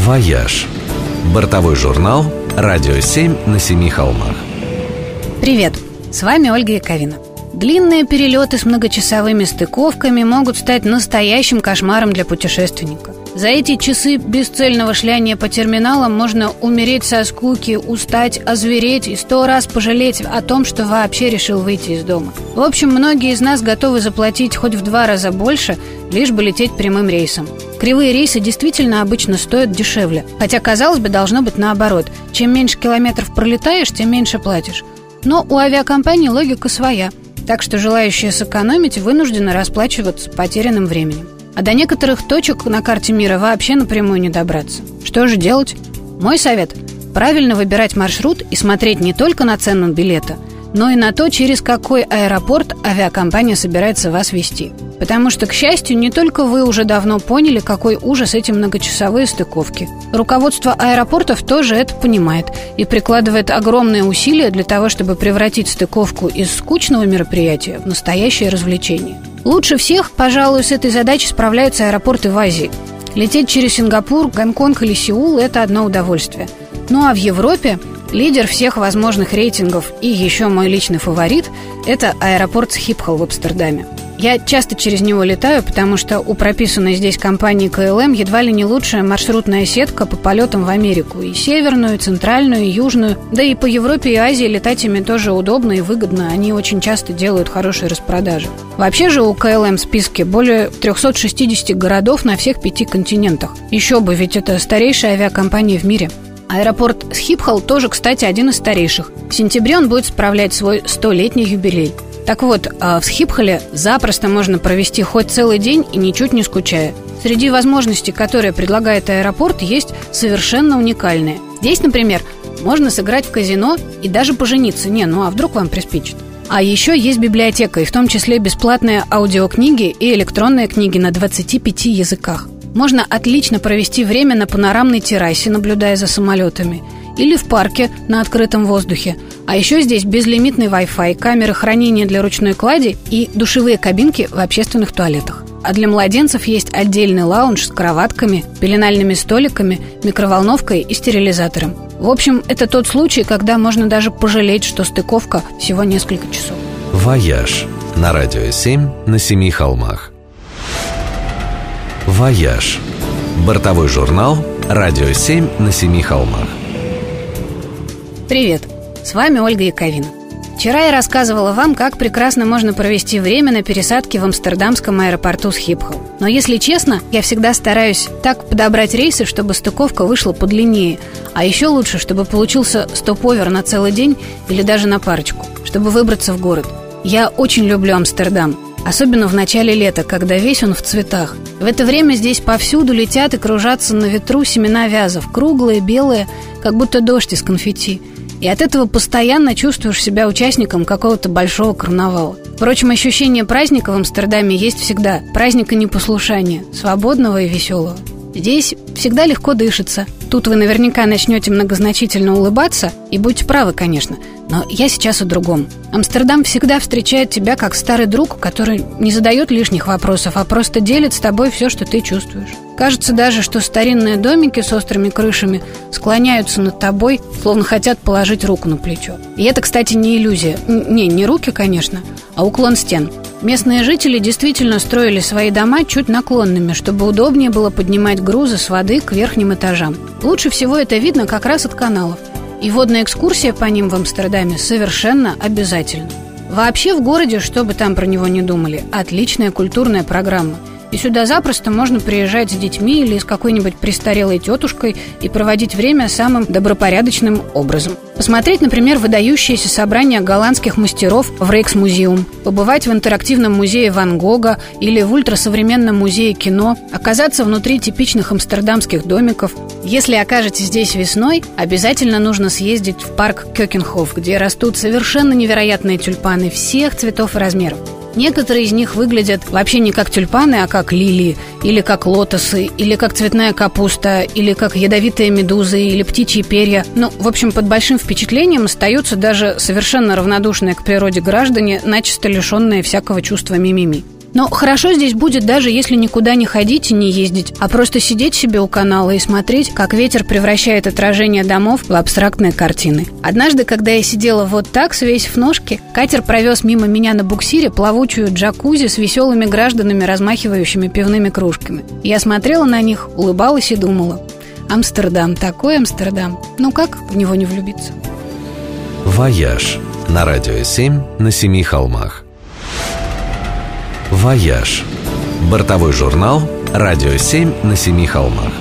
«Вояж». Бортовой журнал «Радио 7 на семи холмах». Привет, с вами Ольга Яковина. Длинные перелеты с многочасовыми стыковками могут стать настоящим кошмаром для путешественника. За эти часы бесцельного шляния по терминалам можно умереть со скуки, устать, озвереть и сто раз пожалеть о том, что вообще решил выйти из дома. В общем, многие из нас готовы заплатить хоть в два раза больше, лишь бы лететь прямым рейсом. Кривые рейсы действительно обычно стоят дешевле, хотя, казалось бы, должно быть наоборот. Чем меньше километров пролетаешь, тем меньше платишь. Но у авиакомпании логика своя, так что желающие сэкономить вынуждены расплачиваться потерянным временем. А до некоторых точек на карте мира вообще напрямую не добраться. Что же делать? Мой совет – правильно выбирать маршрут и смотреть не только на цену билета, но и на то, через какой аэропорт авиакомпания собирается вас вести. Потому что, к счастью, не только вы уже давно поняли, какой ужас эти многочасовые стыковки. Руководство аэропортов тоже это понимает и прикладывает огромные усилия для того, чтобы превратить стыковку из скучного мероприятия в настоящее развлечение. Лучше всех, пожалуй, с этой задачей справляются аэропорты в Азии. Лететь через Сингапур, Гонконг или Сеул – это одно удовольствие. Ну а в Европе лидер всех возможных рейтингов и еще мой личный фаворит – это аэропорт Схипхол в Амстердаме. Я часто через него летаю, потому что у прописанной здесь компании KLM едва ли не лучшая маршрутная сетка по полетам в Америку. И северную, и центральную, и южную. Да и по Европе и Азии летать ими тоже удобно и выгодно. Они очень часто делают хорошие распродажи. Вообще же у KLM в списке более 360 городов на всех пяти континентах. Еще бы, ведь это старейшая авиакомпания в мире. Аэропорт Схипхол тоже, кстати, один из старейших. В сентябре он будет справлять свой столетний юбилей. Так вот, а, в Схипхоле запросто можно провести хоть целый день и ничуть не скучая. Среди возможностей, которые предлагает аэропорт, есть совершенно уникальные. Здесь, например, можно сыграть в казино и даже пожениться. Не, ну а вдруг вам приспичит? А еще есть библиотека, и в том числе бесплатные аудиокниги и электронные книги на 25 языках. Можно отлично провести время на панорамной террасе, наблюдая за самолетами – или в парке на открытом воздухе. А еще здесь безлимитный Wi-Fi, камеры хранения для ручной клади и душевые кабинки в общественных туалетах. А для младенцев есть отдельный лаунж с кроватками, пеленальными столиками, микроволновкой и стерилизатором. В общем, это тот случай, когда можно даже пожалеть, что стыковка всего несколько часов. «Вояж» на радио 7 на семи холмах. «Вояж» – бортовой журнал «Радио 7 на семи холмах». Привет! С вами Ольга Яковина. Вчера я рассказывала вам, как прекрасно можно провести время на пересадке в амстердамском аэропорту Схипхол. Но если честно, я всегда стараюсь так подобрать рейсы, чтобы стыковка вышла подлиннее, а еще лучше, чтобы получился стоп-овер на целый день или даже на парочку, чтобы выбраться в город. Я очень люблю Амстердам, Особенно в начале лета, когда весь он в цветах. В это время здесь повсюду летят и кружатся на ветру семена вязов, круглые, белые, как будто дождь из конфетти. И от этого постоянно чувствуешь себя участником какого-то большого карнавала. Впрочем, ощущение праздника в Амстердаме есть всегда. Праздника непослушания, свободного и веселого. Здесь всегда легко дышится. Тут вы наверняка начнете многозначительно улыбаться, и будьте правы, конечно – но я сейчас о другом. Амстердам всегда встречает тебя как старый друг, который не задает лишних вопросов, а просто делит с тобой все, что ты чувствуешь. Кажется даже, что старинные домики с острыми крышами склоняются над тобой, словно хотят положить руку на плечо. И это, кстати, не иллюзия. Не, не руки, конечно, а уклон стен. Местные жители действительно строили свои дома чуть наклонными, чтобы удобнее было поднимать грузы с воды к верхним этажам. Лучше всего это видно как раз от каналов. И водная экскурсия по ним в Амстердаме совершенно обязательна. Вообще в городе, что бы там про него не думали, отличная культурная программа – и сюда запросто можно приезжать с детьми или с какой-нибудь престарелой тетушкой и проводить время самым добропорядочным образом. Посмотреть, например, выдающиеся собрания голландских мастеров в Рейкс-музеум, побывать в интерактивном музее Ван Гога или в ультрасовременном музее кино, оказаться внутри типичных амстердамских домиков. Если окажетесь здесь весной, обязательно нужно съездить в парк Кёкенхоф, где растут совершенно невероятные тюльпаны всех цветов и размеров. Некоторые из них выглядят вообще не как тюльпаны, а как лилии, или как лотосы, или как цветная капуста, или как ядовитые медузы, или птичьи перья. Ну, в общем, под большим впечатлением остаются даже совершенно равнодушные к природе граждане, начисто лишенные всякого чувства мимими. Но хорошо здесь будет даже если никуда не ходить и не ездить, а просто сидеть себе у канала и смотреть, как ветер превращает отражение домов в абстрактные картины. Однажды, когда я сидела вот так, свесив ножки, катер провез мимо меня на буксире плавучую джакузи с веселыми гражданами, размахивающими пивными кружками. Я смотрела на них, улыбалась и думала, Амстердам, такой Амстердам. Ну как в него не влюбиться? «Вояж» на радио 7 на семи холмах. «Вояж» – бортовой журнал «Радио 7 на семи холмах».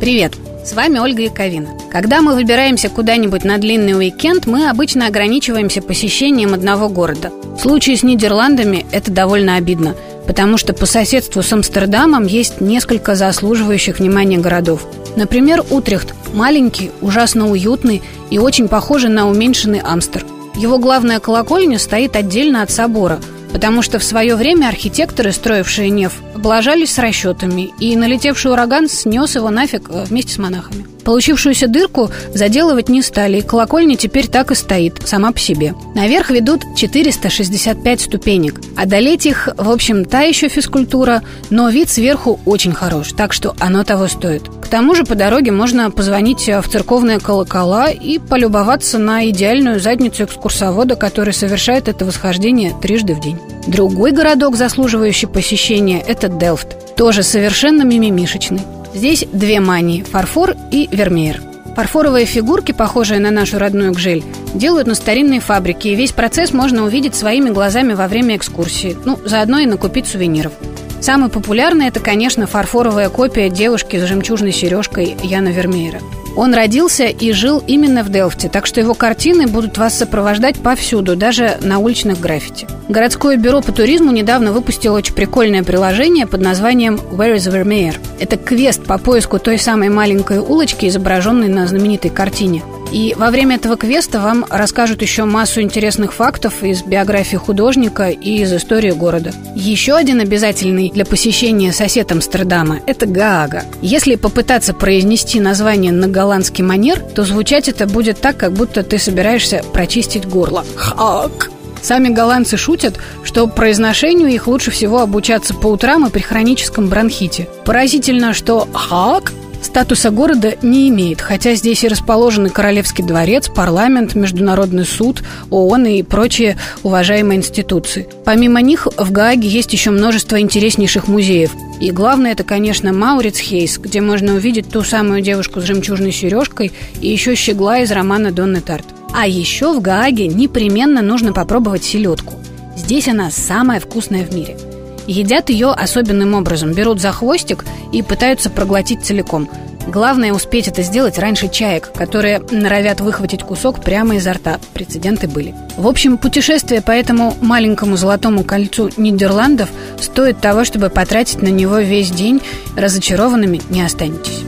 Привет! С вами Ольга Яковина. Когда мы выбираемся куда-нибудь на длинный уикенд, мы обычно ограничиваемся посещением одного города. В случае с Нидерландами это довольно обидно – потому что по соседству с Амстердамом есть несколько заслуживающих внимания городов. Например, Утрехт – маленький, ужасно уютный и очень похожий на уменьшенный Амстер. Его главная колокольня стоит отдельно от собора, потому что в свое время архитекторы, строившие Неф, облажались с расчетами, и налетевший ураган снес его нафиг э, вместе с монахами. Получившуюся дырку заделывать не стали, и колокольня теперь так и стоит, сама по себе. Наверх ведут 465 ступенек. Одолеть их, в общем, та еще физкультура, но вид сверху очень хорош, так что оно того стоит. К тому же по дороге можно позвонить в церковные колокола и полюбоваться на идеальную задницу экскурсовода, который совершает это восхождение трижды в день. Другой городок, заслуживающий посещения, это Делфт. Тоже совершенно мимимишечный. Здесь две мании – фарфор и вермеер. Фарфоровые фигурки, похожие на нашу родную гжель, делают на старинной фабрике, и весь процесс можно увидеть своими глазами во время экскурсии, ну, заодно и накупить сувениров. Самый популярный – это, конечно, фарфоровая копия девушки с жемчужной сережкой Яна Вермеера – он родился и жил именно в Делфте, так что его картины будут вас сопровождать повсюду, даже на уличных граффити. Городское бюро по туризму недавно выпустило очень прикольное приложение под названием «Where is Vermeer?». Это квест по поиску той самой маленькой улочки, изображенной на знаменитой картине. И во время этого квеста вам расскажут еще массу интересных фактов из биографии художника и из истории города. Еще один обязательный для посещения сосед Амстердама – это Гаага. Если попытаться произнести название на голландский манер, то звучать это будет так, как будто ты собираешься прочистить горло. Хак! Сами голландцы шутят, что произношению их лучше всего обучаться по утрам и при хроническом бронхите. Поразительно, что «хак» статуса города не имеет, хотя здесь и расположены Королевский дворец, парламент, Международный суд, ООН и прочие уважаемые институции. Помимо них в Гааге есть еще множество интереснейших музеев. И главное это, конечно, Мауриц Хейс, где можно увидеть ту самую девушку с жемчужной сережкой и еще щегла из романа Донны Тарт. А еще в Гааге непременно нужно попробовать селедку. Здесь она самая вкусная в мире – Едят ее особенным образом. Берут за хвостик и пытаются проглотить целиком. Главное успеть это сделать раньше чаек, которые норовят выхватить кусок прямо изо рта. Прецеденты были. В общем, путешествие по этому маленькому золотому кольцу Нидерландов стоит того, чтобы потратить на него весь день. Разочарованными не останетесь.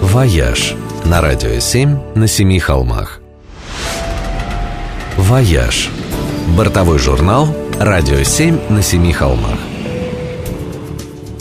«Вояж» на радио 7 на семи холмах. «Вояж» – бортовой журнал – Радио 7 на семи холмах.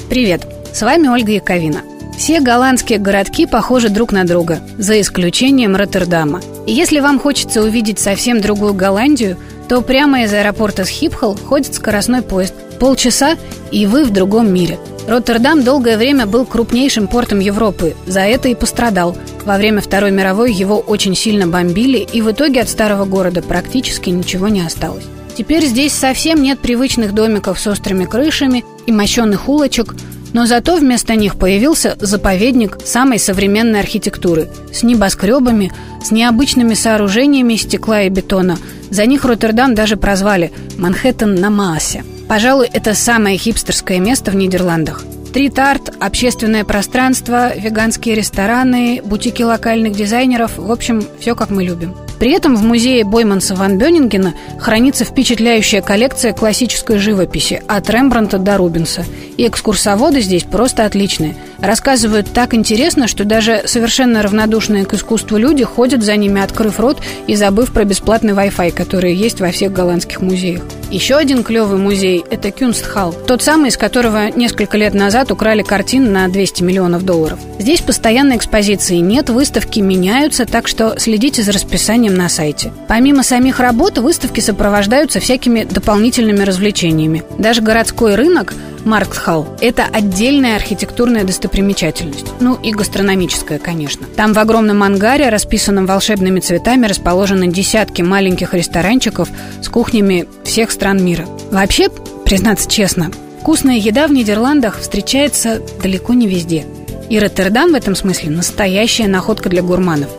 Привет, с вами Ольга Яковина. Все голландские городки похожи друг на друга, за исключением Роттердама. И если вам хочется увидеть совсем другую Голландию, то прямо из аэропорта Схипхол ходит скоростной поезд. Полчаса, и вы в другом мире. Роттердам долгое время был крупнейшим портом Европы, за это и пострадал. Во время Второй мировой его очень сильно бомбили, и в итоге от старого города практически ничего не осталось. Теперь здесь совсем нет привычных домиков с острыми крышами и мощенных улочек, но зато вместо них появился заповедник самой современной архитектуры с небоскребами, с необычными сооружениями из стекла и бетона. За них Роттердам даже прозвали «Манхэттен на Маасе». Пожалуй, это самое хипстерское место в Нидерландах. Стрит-арт, общественное пространство, веганские рестораны, бутики локальных дизайнеров – в общем, все как мы любим. При этом в музее Бойманса ван Бёнингена хранится впечатляющая коллекция классической живописи от Рембранта до Рубенса. И экскурсоводы здесь просто отличные. Рассказывают так интересно, что даже совершенно равнодушные к искусству люди ходят за ними, открыв рот и забыв про бесплатный Wi-Fi, который есть во всех голландских музеях. Еще один клевый музей – это Кюнстхал, тот самый, из которого несколько лет назад украли картин на 200 миллионов долларов. Здесь постоянной экспозиции нет, выставки меняются, так что следите за расписанием размещением на сайте. Помимо самих работ, выставки сопровождаются всякими дополнительными развлечениями. Даже городской рынок Марксхалл – это отдельная архитектурная достопримечательность. Ну и гастрономическая, конечно. Там в огромном ангаре, расписанном волшебными цветами, расположены десятки маленьких ресторанчиков с кухнями всех стран мира. Вообще, признаться честно, вкусная еда в Нидерландах встречается далеко не везде. И Роттердам в этом смысле настоящая находка для гурманов.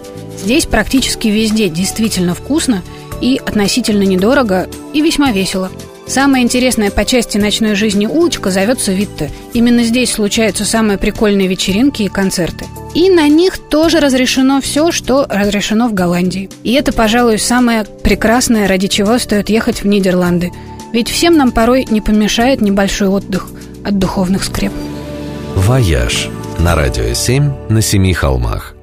Здесь практически везде действительно вкусно и относительно недорого и весьма весело – Самая интересная по части ночной жизни улочка зовется Витте. Именно здесь случаются самые прикольные вечеринки и концерты. И на них тоже разрешено все, что разрешено в Голландии. И это, пожалуй, самое прекрасное, ради чего стоит ехать в Нидерланды. Ведь всем нам порой не помешает небольшой отдых от духовных скреп. «Вояж» на радио 7 на семи холмах.